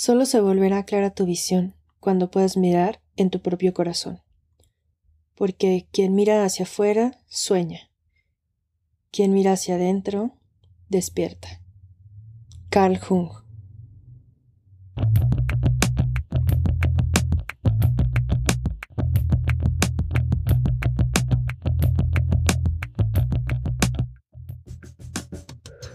Solo se volverá clara tu visión cuando puedas mirar en tu propio corazón. Porque quien mira hacia afuera sueña. Quien mira hacia adentro despierta. Carl Jung.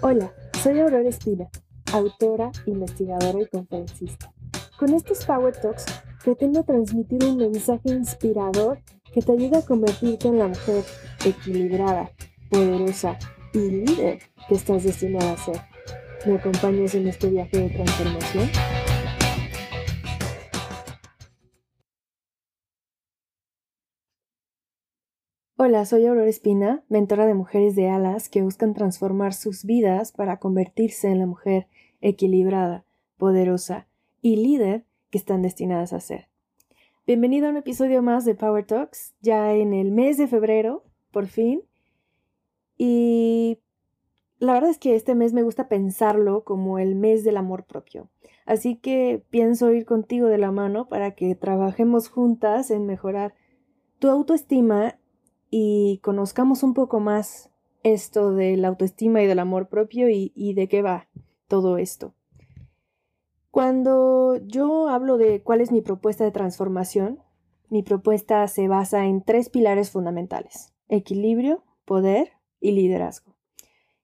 Hola, soy Aurora Espina autora, investigadora y conferencista. Con estos Power Talks pretendo transmitir un mensaje inspirador que te ayude a convertirte en la mujer equilibrada, poderosa y líder que estás destinada a ser. ¿Me acompañas en este viaje de transformación? Hola, soy Aurora Espina, mentora de mujeres de alas que buscan transformar sus vidas para convertirse en la mujer equilibrada, poderosa y líder que están destinadas a ser. Bienvenido a un episodio más de Power Talks, ya en el mes de febrero, por fin. Y la verdad es que este mes me gusta pensarlo como el mes del amor propio. Así que pienso ir contigo de la mano para que trabajemos juntas en mejorar tu autoestima y conozcamos un poco más esto de la autoestima y del amor propio y, y de qué va todo esto. Cuando yo hablo de cuál es mi propuesta de transformación, mi propuesta se basa en tres pilares fundamentales, equilibrio, poder y liderazgo.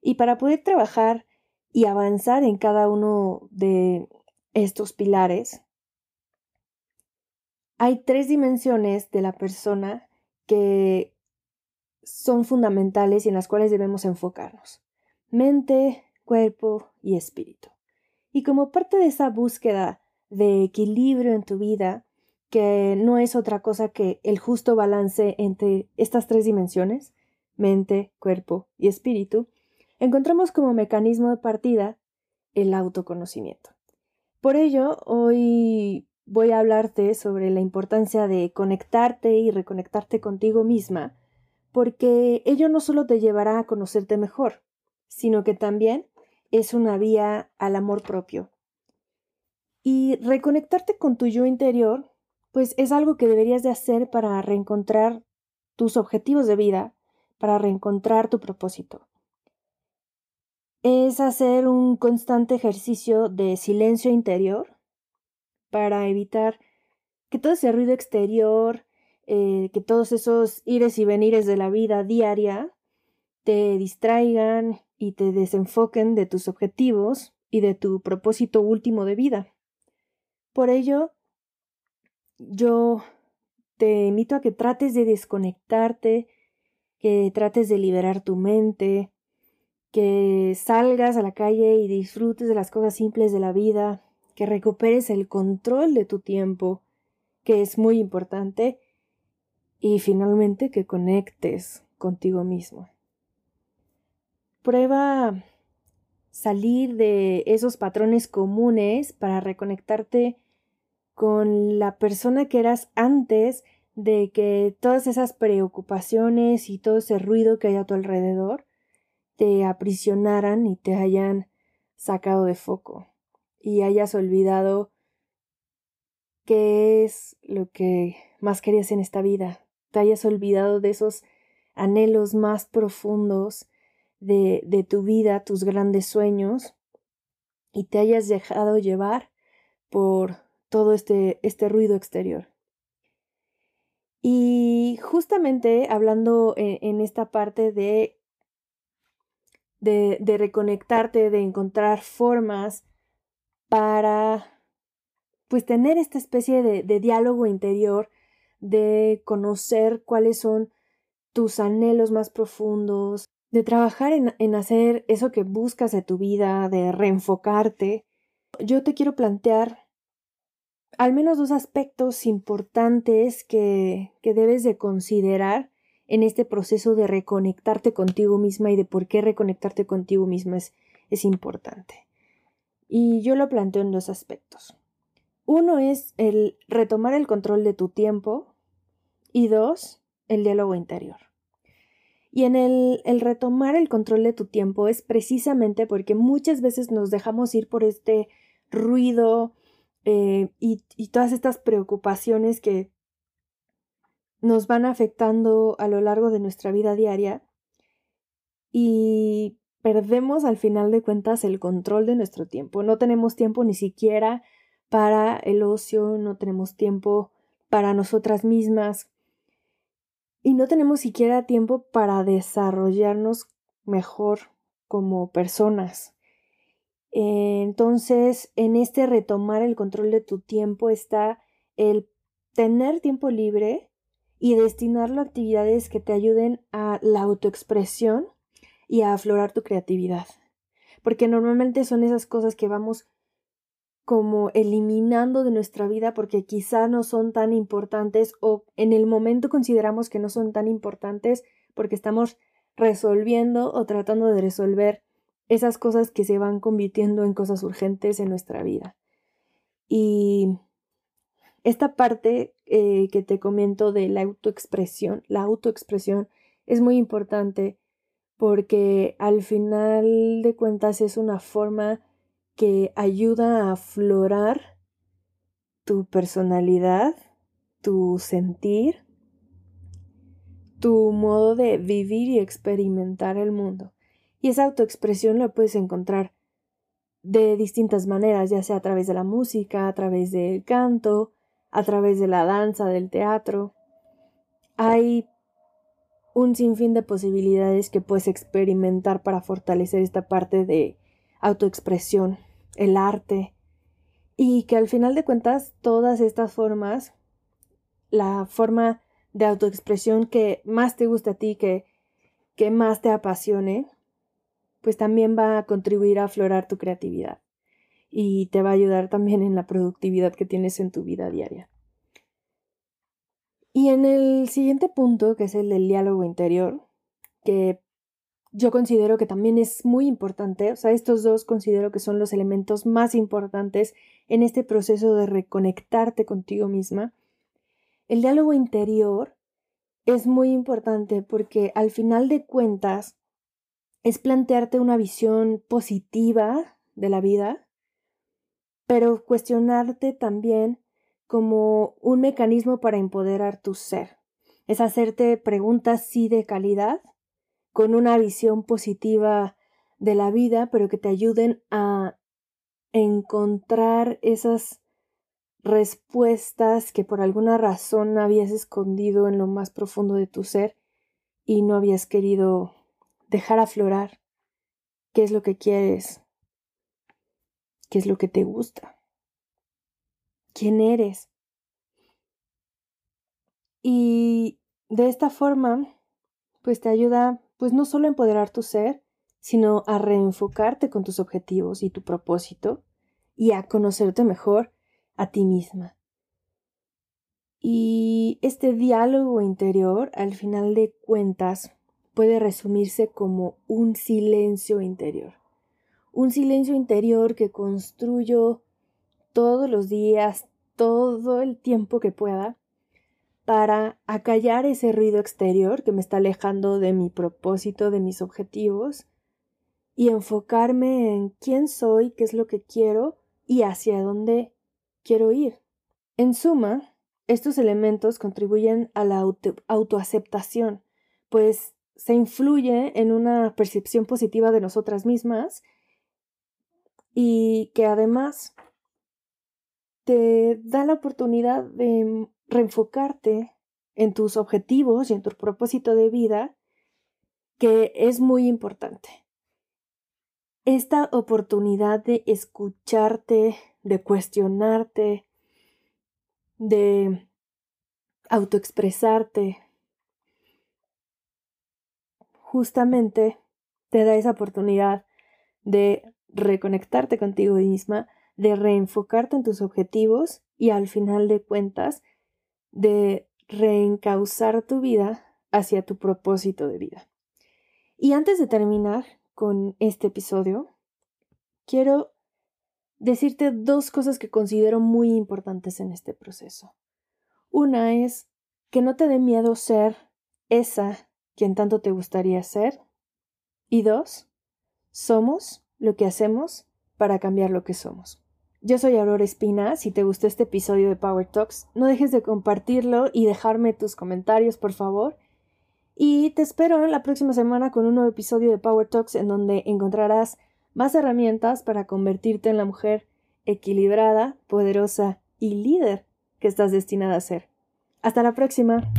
Y para poder trabajar y avanzar en cada uno de estos pilares, hay tres dimensiones de la persona que son fundamentales y en las cuales debemos enfocarnos. Mente, cuerpo y espíritu. Y como parte de esa búsqueda de equilibrio en tu vida, que no es otra cosa que el justo balance entre estas tres dimensiones, mente, cuerpo y espíritu, encontramos como mecanismo de partida el autoconocimiento. Por ello, hoy voy a hablarte sobre la importancia de conectarte y reconectarte contigo misma, porque ello no solo te llevará a conocerte mejor, sino que también es una vía al amor propio. Y reconectarte con tu yo interior, pues es algo que deberías de hacer para reencontrar tus objetivos de vida, para reencontrar tu propósito. Es hacer un constante ejercicio de silencio interior para evitar que todo ese ruido exterior, eh, que todos esos ires y venires de la vida diaria te distraigan y te desenfoquen de tus objetivos y de tu propósito último de vida. Por ello, yo te invito a que trates de desconectarte, que trates de liberar tu mente, que salgas a la calle y disfrutes de las cosas simples de la vida, que recuperes el control de tu tiempo, que es muy importante, y finalmente que conectes contigo mismo. Prueba salir de esos patrones comunes para reconectarte con la persona que eras antes de que todas esas preocupaciones y todo ese ruido que hay a tu alrededor te aprisionaran y te hayan sacado de foco y hayas olvidado qué es lo que más querías en esta vida, te hayas olvidado de esos anhelos más profundos de, tu vida, tus grandes sueños, y te hayas dejado llevar por todo este, este ruido exterior. Y justamente hablando en, esta parte de, de, de, reconectarte, de encontrar formas para pues tener esta especie de, de diálogo interior, de conocer cuáles son tus anhelos más profundos, de trabajar en, hacer eso que buscas de tu vida, de reenfocarte, yo te quiero plantear al menos dos aspectos importantes que, que debes de considerar en este proceso de reconectarte contigo misma y de por qué reconectarte contigo misma es, es importante. Y yo lo planteo en dos aspectos. Uno es el retomar el control de tu tiempo y dos, el diálogo interior. Y en el, retomar el control de tu tiempo es precisamente porque muchas veces nos dejamos ir por este ruido eh, y todas estas preocupaciones que nos van afectando a lo largo de nuestra vida diaria y perdemos al final de cuentas el control de nuestro tiempo. No tenemos tiempo ni siquiera para el ocio, no tenemos tiempo para nosotras mismas y no tenemos siquiera tiempo para desarrollarnos mejor como personas. Entonces, en este retomar el control de tu tiempo está el tener tiempo libre y destinarlo a actividades que te ayuden a la autoexpresión y a aflorar tu creatividad. Porque normalmente son esas cosas que vamos como eliminando de nuestra vida porque quizá no son tan importantes o en el momento consideramos que no son tan importantes porque estamos resolviendo o tratando de resolver esas cosas que se van convirtiendo en cosas urgentes en nuestra vida. Y esta parte eh, que te comento de la autoexpresión, la autoexpresión es muy importante porque al final de cuentas es una forma que ayuda a aflorar tu personalidad, tu sentir, tu modo de vivir y experimentar el mundo. Y esa autoexpresión la puedes encontrar de distintas maneras, ya sea a través de la música, a través del canto, a través de la danza, del teatro. Hay un sinfín de posibilidades que puedes experimentar para fortalecer esta parte de autoexpresión, el arte, y que al final de cuentas todas estas formas, la forma de autoexpresión que más te gusta a ti, que, que más te apasione, pues también va a contribuir a aflorar tu creatividad y te va a ayudar también en la productividad que tienes en tu vida diaria. Y en el siguiente punto, que es el del diálogo interior, que yo considero que también es muy importante, o sea, estos dos considero que son los elementos más importantes en este proceso de reconectarte contigo misma. El diálogo interior es muy importante porque al final de cuentas es plantearte una visión positiva de la vida, pero cuestionarte también como un mecanismo para empoderar tu ser. Es hacerte preguntas sí de calidad, con una visión positiva de la vida, pero que te ayuden a encontrar esas respuestas que por alguna razón habías escondido en lo más profundo de tu ser y no habías querido dejar aflorar qué es lo que quieres, qué es lo que te gusta quién eres. Y de esta forma, pues te ayuda, pues no solo empoderar tu ser, sino a reenfocarte con tus objetivos y tu propósito y a conocerte mejor a ti misma. Y este diálogo interior, al final de cuentas, puede resumirse como un silencio interior. Un silencio interior que construyo todos los días, todo el tiempo que pueda para acallar ese ruido exterior que me está alejando de mi propósito, de mis objetivos, y enfocarme en quién soy, qué es lo que quiero y hacia dónde quiero ir. En suma, estos elementos contribuyen a la autoaceptación, pues se influye en una percepción positiva de nosotras mismas y que además te da la oportunidad de reenfocarte en tus objetivos y en tu propósito de vida, que es muy importante. Esta oportunidad de escucharte, de cuestionarte, de autoexpresarte, justamente te da esa oportunidad de reconectarte contigo misma, de reenfocarte en tus objetivos y al final de cuentas de reencauzar tu vida hacia tu propósito de vida. Y antes de terminar con este episodio, quiero decirte dos cosas que considero muy importantes en este proceso. Una es que no te dé miedo ser esa quien tanto te gustaría ser. Y dos, somos lo que hacemos para cambiar lo que somos. Yo soy Aurora Espina. Si te gustó este episodio de Power Talks, no dejes de compartirlo y dejarme tus comentarios, por favor. Y te espero la próxima semana con un nuevo episodio de Power Talks en donde encontrarás más herramientas para convertirte en la mujer equilibrada, poderosa y líder que estás destinada a ser. Hasta la próxima.